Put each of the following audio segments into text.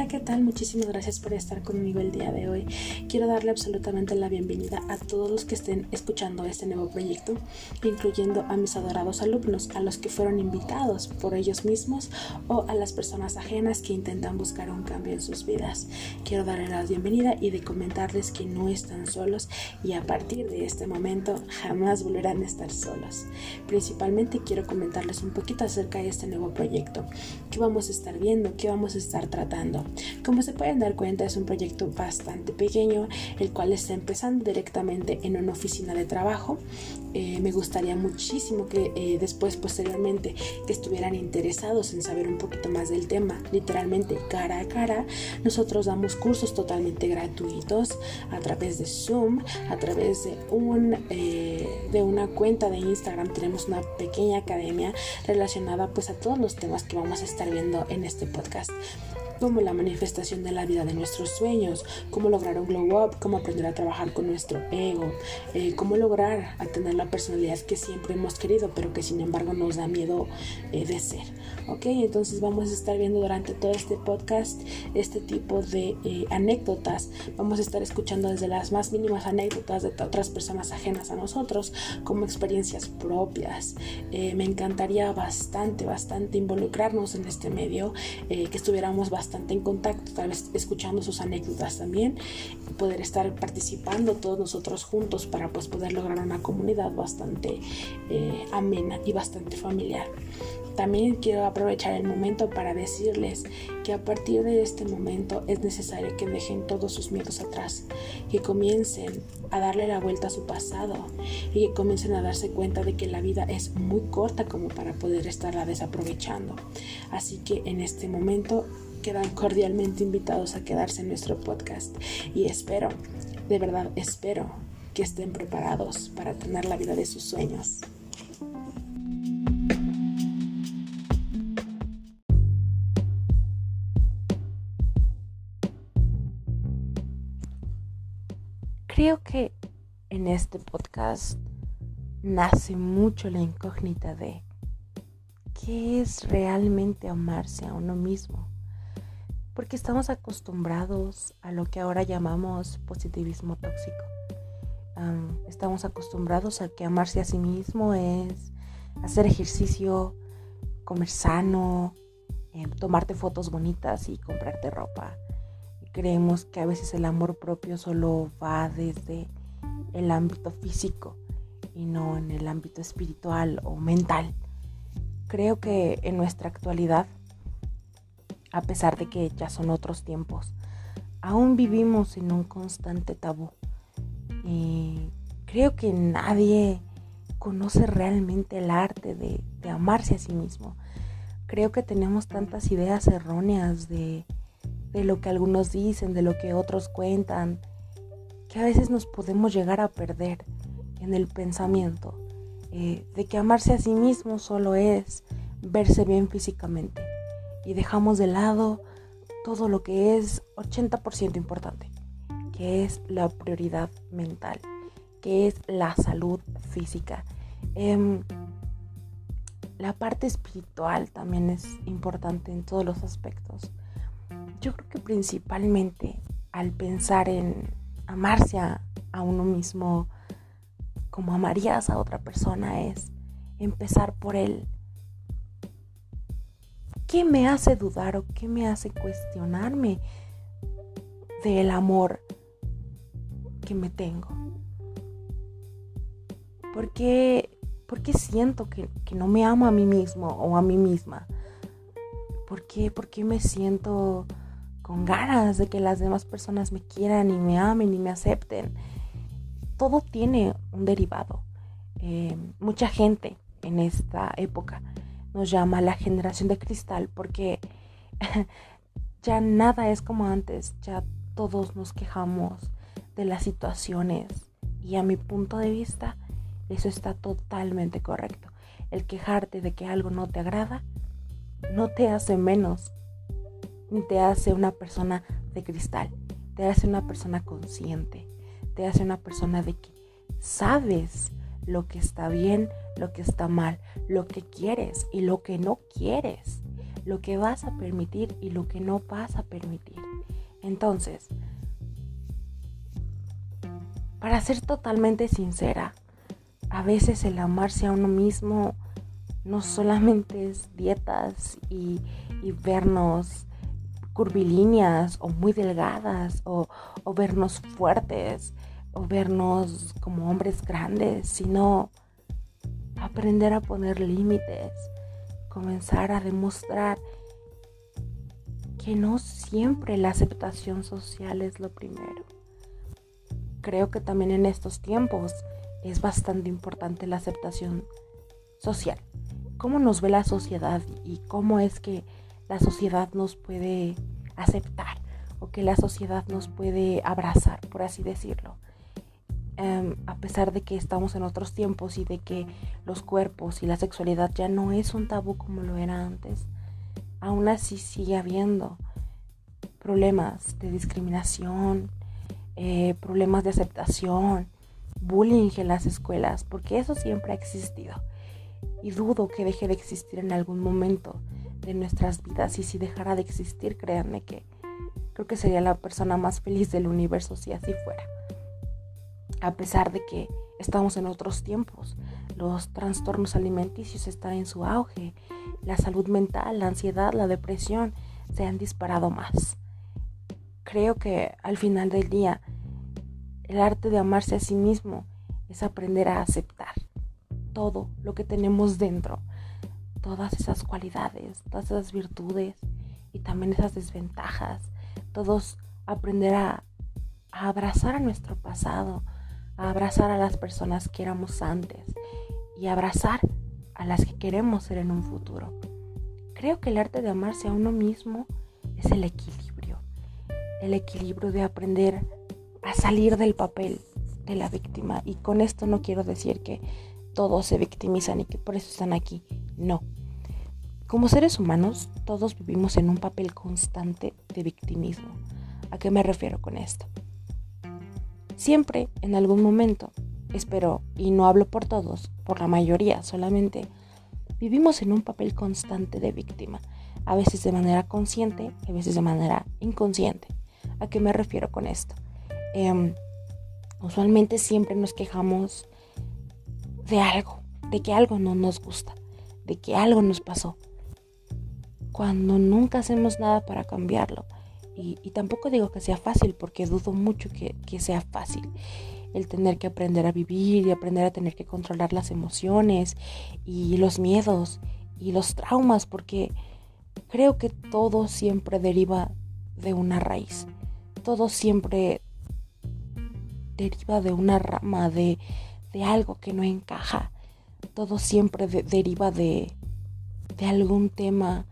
Hola, ¿qué tal? Muchísimas gracias por estar conmigo el día de hoy. Quiero darle absolutamente la bienvenida a todos los que estén escuchando este nuevo proyecto, incluyendo a mis adorados alumnos, a los que fueron invitados por ellos mismos o a las personas ajenas que intentan buscar un cambio en sus vidas. Quiero darles la bienvenida y de comentarles que no están solos y a partir de este momento jamás volverán a estar solos. Principalmente quiero comentarles un poquito acerca de este nuevo proyecto, qué vamos a estar viendo, qué vamos a estar tratando como se pueden dar cuenta es un proyecto bastante pequeño, el cual está empezando directamente en una oficina de trabajo. Eh, me gustaría muchísimo que eh, después, posteriormente, que estuvieran interesados en saber un poquito más del tema, literalmente cara a cara. Nosotros damos cursos totalmente gratuitos a través de Zoom, a través de, un, eh, de una cuenta de Instagram. Tenemos una pequeña academia relacionada pues a todos los temas que vamos a estar viendo en este podcast como la manifestación de la vida de nuestros sueños, cómo lograr un glow up, cómo aprender a trabajar con nuestro ego, eh, cómo lograr tener la personalidad que siempre hemos querido, pero que sin embargo nos da miedo eh, de ser. Ok, entonces vamos a estar viendo durante todo este podcast este tipo de eh, anécdotas. Vamos a estar escuchando desde las más mínimas anécdotas de otras personas ajenas a nosotros, como experiencias propias. me encantaría bastante, bastante involucrarnos en este medio, que estuviéramos bastante en contacto, tal vez escuchando sus anécdotas también, poder estar participando todos nosotros juntos para pues poder lograr una comunidad bastante eh, amena y bastante familiar. También quiero aprovechar el momento para decirles que a partir de este momento es necesario que dejen todos sus miedos atrás, que comiencen a darle la vuelta a su pasado y que comiencen a darse cuenta de que la vida es muy corta como para poder estarla desaprovechando. Así que en este momento quedan cordialmente invitados a quedarse en nuestro podcast y espero, de verdad espero que estén preparados para tener la vida de sus sueños. Creo que en este podcast nace mucho la incógnita de qué es realmente amarse a uno mismo porque estamos acostumbrados a lo que ahora llamamos positivismo tóxico. estamos acostumbrados a que amarse a sí mismo es hacer ejercicio, comer sano, em, tomarte fotos bonitas y comprarte ropa. creemos que a veces el amor propio solo va desde el ámbito físico y no en el ámbito espiritual o mental. Creo que en nuestra actualidad a pesar de que ya son otros tiempos. Aún vivimos en un constante tabú. Y creo que nadie conoce realmente el arte de, amarse a sí mismo. Creo que tenemos tantas ideas erróneas de, lo que algunos dicen, de lo que otros cuentan, que a veces nos podemos llegar a perder en el pensamiento eh, de que amarse a sí mismo solo es verse bien físicamente y dejamos de lado todo lo que es 80% importante, que es la prioridad mental, que es la salud física. Em, la parte espiritual también es importante en todos los aspectos. Yo creo que principalmente al pensar en amarse a, a uno mismo como amarías a otra persona es empezar por él ¿Qué me hace dudar o qué me hace cuestionarme del amor que me tengo? ¿Por qué, siento que, no me amo a mí mismo o a mí misma? ¿Por qué, ¿Por qué me siento con ganas de que las demás personas me quieran y me amen y me acepten? Todo tiene un derivado. Eh, mucha gente en esta época nos llama la generación de cristal porque ya nada es como antes, ya todos nos quejamos de las situaciones y a mi punto de vista eso está totalmente correcto. El quejarte de que algo no te agrada no te hace menos ni te hace una persona de cristal, te hace una persona consciente, te hace una persona de que sabes lo que está bien, lo que está mal, lo que quieres y lo que no quieres, lo que vas a permitir y lo que no vas a permitir. Entonces, para ser totalmente sincera, a veces el amarse a uno mismo no solamente es dietas y, vernos curvilíneas o muy delgadas o, vernos fuertes o vernos como hombres grandes, sino aprender a poner límites, comenzar a demostrar que no siempre la aceptación social es lo primero. Creo que también en estos tiempos es bastante importante la aceptación social. Cómo nos ve la sociedad y cómo es que la sociedad nos puede aceptar o que la sociedad nos puede abrazar, por así decirlo. Em, a pesar de que estamos en otros tiempos y de que los cuerpos y la sexualidad ya no es un tabú como lo era antes, aún así sigue habiendo problemas de discriminación, eh, problemas de aceptación, bullying en las escuelas, porque eso siempre ha existido. Y dudo que deje de existir en algún momento de nuestras vidas. Y si dejara de existir, créanme que creo que sería la persona más feliz del universo si así fuera a pesar de que estamos en otros tiempos. Los trastornos alimenticios están en su auge. La salud mental, la ansiedad, la depresión se han disparado más. Creo que al final del día, el arte de amarse a sí mismo es aprender a aceptar todo lo que tenemos dentro, todas esas cualidades, todas esas virtudes y también esas desventajas. Todos aprender a, a abrazar a nuestro pasado, abrazar a las personas que éramos antes y abrazar a las que queremos ser en un futuro. Creo que el arte de amarse a uno mismo es el equilibrio, el equilibrio de aprender a salir del papel de la víctima. Y con esto no quiero decir que todos se victimizan y que por eso están aquí. No. Como seres humanos, todos vivimos en un papel constante de victimismo. ¿A qué me refiero con esto? Siempre, en algún momento, espero, y no hablo por todos, por la mayoría solamente, vivimos en un papel constante de víctima, a veces de manera consciente, a veces de manera inconsciente. ¿A qué me refiero con esto? Em, usualmente siempre nos quejamos de algo, de que algo no nos gusta, de que algo nos pasó, cuando nunca hacemos nada para cambiarlo y, tampoco digo que sea fácil, porque dudo mucho que, que sea fácil el tener que aprender a vivir y aprender a tener que controlar las emociones y los miedos y los traumas, porque creo que todo siempre deriva de una raíz, todo siempre deriva de una rama, de, de algo que no encaja, todo siempre deriva de, de algún tema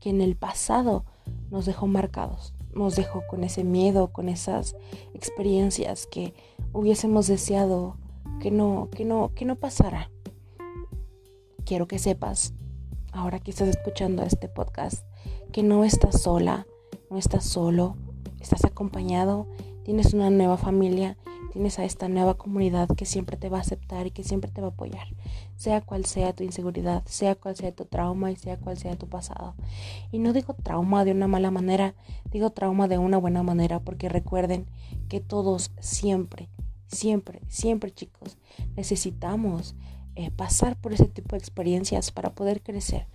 que en el pasado nos dejó marcados nos dejó con ese miedo, con esas experiencias que hubiésemos deseado que no, que no, que no pasara. Quiero que sepas, ahora que estás escuchando este podcast, que no estás sola, no estás solo, estás acompañado, tienes una nueva familia tienes a esta nueva comunidad que siempre te va a aceptar y que siempre te va a apoyar, sea cual sea tu inseguridad, sea cual sea tu trauma y sea cual sea tu pasado. Y no digo trauma de una mala manera, digo trauma de una buena manera, porque recuerden que todos siempre, siempre, siempre chicos, necesitamos eh, pasar por ese tipo de experiencias para poder crecer,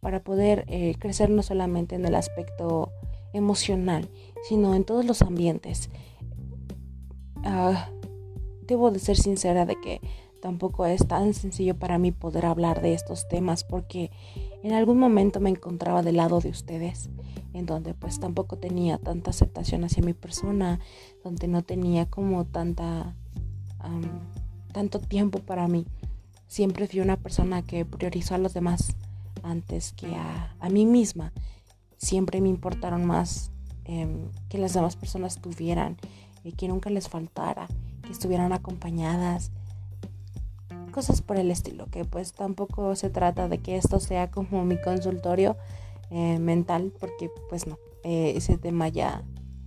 para poder eh, crecer no solamente en el aspecto emocional, sino en todos los ambientes. Ah, debo de ser sincera de que tampoco es tan sencillo para mí poder hablar de estos temas porque en algún momento me encontraba del lado de ustedes, en donde pues tampoco tenía tanta aceptación hacia mi persona, donde no tenía como tanta tanto tiempo para mí. Siempre fui una persona que priorizó a los demás antes que a, a mí misma. Siempre me importaron más em, que las demás personas tuvieran que nunca les faltara, que estuvieran acompañadas, cosas por el estilo, que pues tampoco se trata de que esto sea como mi consultorio eh, mental, porque pues no, eh, ese tema ya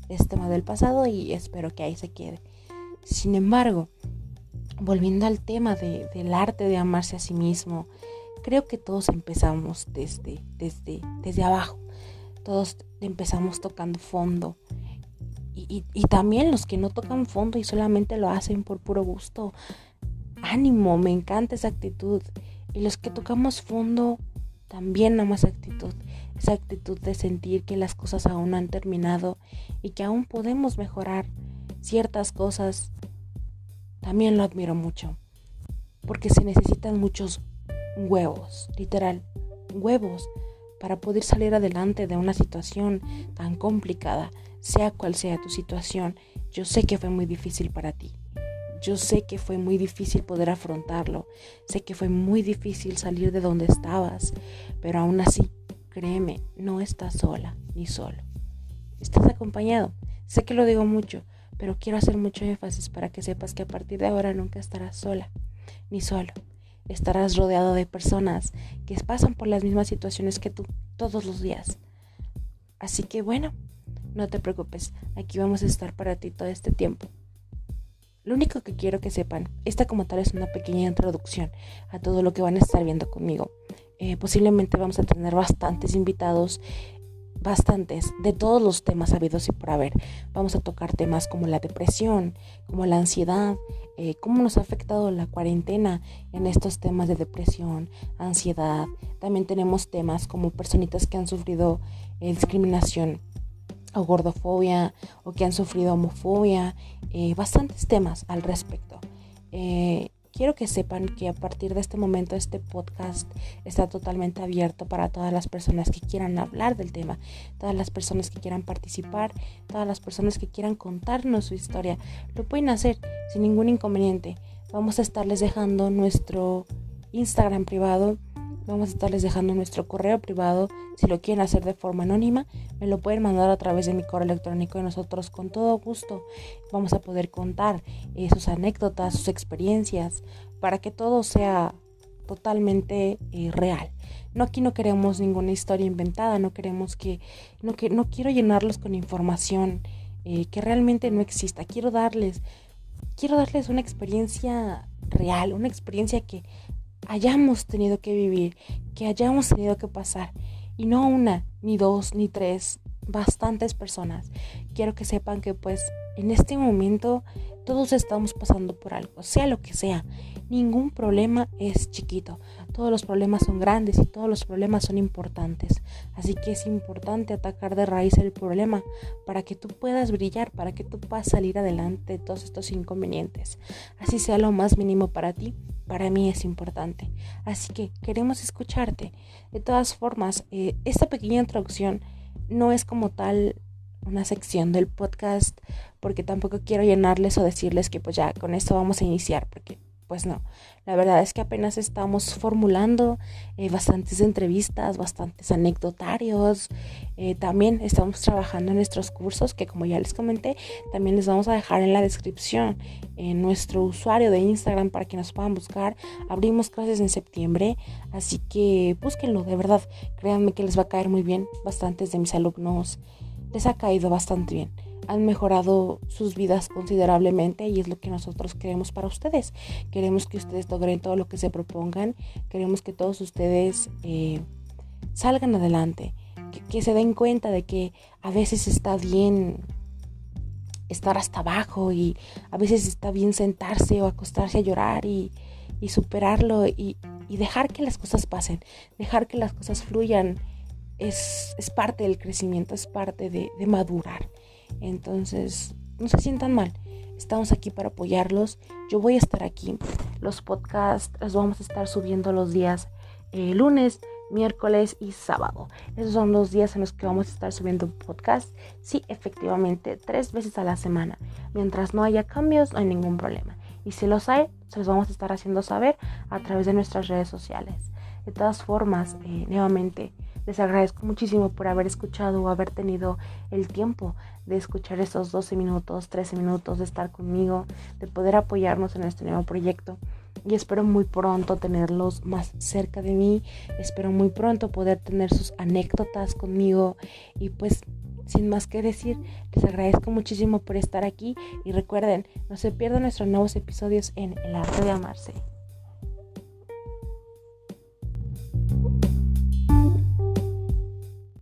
es tema del pasado y espero que ahí se quede. Sin embargo, volviendo al tema del arte de amarse a sí mismo, creo que todos empezamos desde, desde, desde abajo. Todos empezamos tocando fondo. Y, y, también los que no tocan fondo y solamente lo hacen por puro gusto. Ánimo, me encanta esa actitud. Y los que tocamos fondo, también amo esa actitud. Esa actitud de sentir que las cosas aún no han terminado y que aún podemos mejorar ciertas cosas. También lo admiro mucho. Porque se necesitan muchos huevos, literal, huevos para poder salir adelante de una situación tan complicada, sea cual sea tu situación. Yo sé que fue muy difícil para ti. Yo sé que fue muy difícil poder afrontarlo. Sé que fue muy difícil salir de donde estabas. Pero aún así, créeme, no estás sola ni solo. Estás acompañado. Sé que lo digo mucho, pero quiero hacer mucho énfasis para que sepas que a partir de ahora nunca estarás sola ni solo estarás rodeado de personas que pasan por las mismas situaciones que tú todos los días. Así que bueno, no te preocupes, aquí vamos a estar para ti todo este tiempo. Lo único que quiero que sepan, esta como tal es una pequeña introducción a todo lo que van a estar viendo conmigo. Eh, posiblemente vamos a tener bastantes invitados bastantes de todos los temas habidos y por haber. Vamos a tocar temas como la depresión, como la ansiedad, eh, cómo nos ha afectado la cuarentena en estos temas de depresión, ansiedad. También tenemos temas como personitas que han sufrido eh, discriminación o gordofobia o que han sufrido homofobia, eh, bastantes temas al respecto quiero que sepan que a partir de este momento este podcast está totalmente abierto para todas las personas que quieran hablar del tema, todas las personas que quieran participar, todas las personas que quieran contarnos su historia. Lo pueden hacer sin ningún inconveniente. Vamos a estarles dejando nuestro Instagram privado Vamos a estarles dejando nuestro correo privado. Si lo quieren hacer de forma anónima, me lo pueden mandar a través de mi correo electrónico y nosotros con todo gusto vamos a poder contar eh, sus anécdotas, sus experiencias, para que todo sea totalmente eh, real. No aquí no queremos ninguna historia inventada, no queremos que no que no quiero llenarlos con información eh, que realmente no exista. Quiero darles quiero darles una experiencia real, una experiencia que hayamos tenido que vivir, que hayamos tenido que pasar. Y no una, ni dos, ni tres, bastantes personas. Quiero que sepan que pues en este momento todos estamos pasando por algo, sea lo que sea. Ningún problema es chiquito. Todos los problemas son grandes y todos los problemas son importantes. Así que es importante atacar de raíz el problema para que tú puedas brillar, para que tú puedas salir adelante de todos estos inconvenientes. Así sea lo más mínimo para ti, para mí es importante. Así que queremos escucharte. De todas formas, eh, esta pequeña introducción no es como tal una sección del podcast porque tampoco quiero llenarles o decirles que pues ya con esto vamos a iniciar porque pues no, la verdad es que apenas estamos formulando eh, bastantes entrevistas, bastantes anecdotarios, eh, también estamos trabajando en nuestros cursos que como ya les comenté, también les vamos a dejar en la descripción en nuestro usuario de Instagram para que nos puedan buscar. Abrimos clases en septiembre, así que búsquenlo, de verdad, créanme que les va a caer muy bien, bastantes de mis alumnos les ha caído bastante bien. Han mejorado sus vidas considerablemente y es lo que nosotros queremos para ustedes. Queremos que ustedes logren todo lo que se propongan. Queremos que todos ustedes eh, salgan adelante. Que, se den cuenta de que a veces está bien estar hasta abajo y a veces está bien sentarse o acostarse a llorar y, superarlo y, dejar que las cosas pasen, dejar que las cosas fluyan es, parte del crecimiento, es parte de, madurar. Entonces, no se sientan mal. Estamos aquí para apoyarlos. Yo voy a estar aquí. Los podcasts los vamos a estar subiendo los días eh, lunes, miércoles y sábado. Esos son los días en los que vamos a estar subiendo podcast. Sí, efectivamente, tres veces a la semana. Mientras no haya cambios, no hay ningún problema. Y si los hay, se los vamos a estar haciendo saber a través de nuestras redes sociales. De todas formas, eh, nuevamente, les agradezco muchísimo por haber escuchado o haber tenido el tiempo de escuchar estos 12 minutos, 13 minutos, de estar conmigo, de poder apoyarnos en este nuevo proyecto. Y espero muy pronto tenerlos más cerca de mí. Espero muy pronto poder tener sus anécdotas conmigo. Y pues sin más que decir, les agradezco muchísimo por estar aquí y recuerden, no se pierdan nuestros nuevos episodios en El arte de amarse.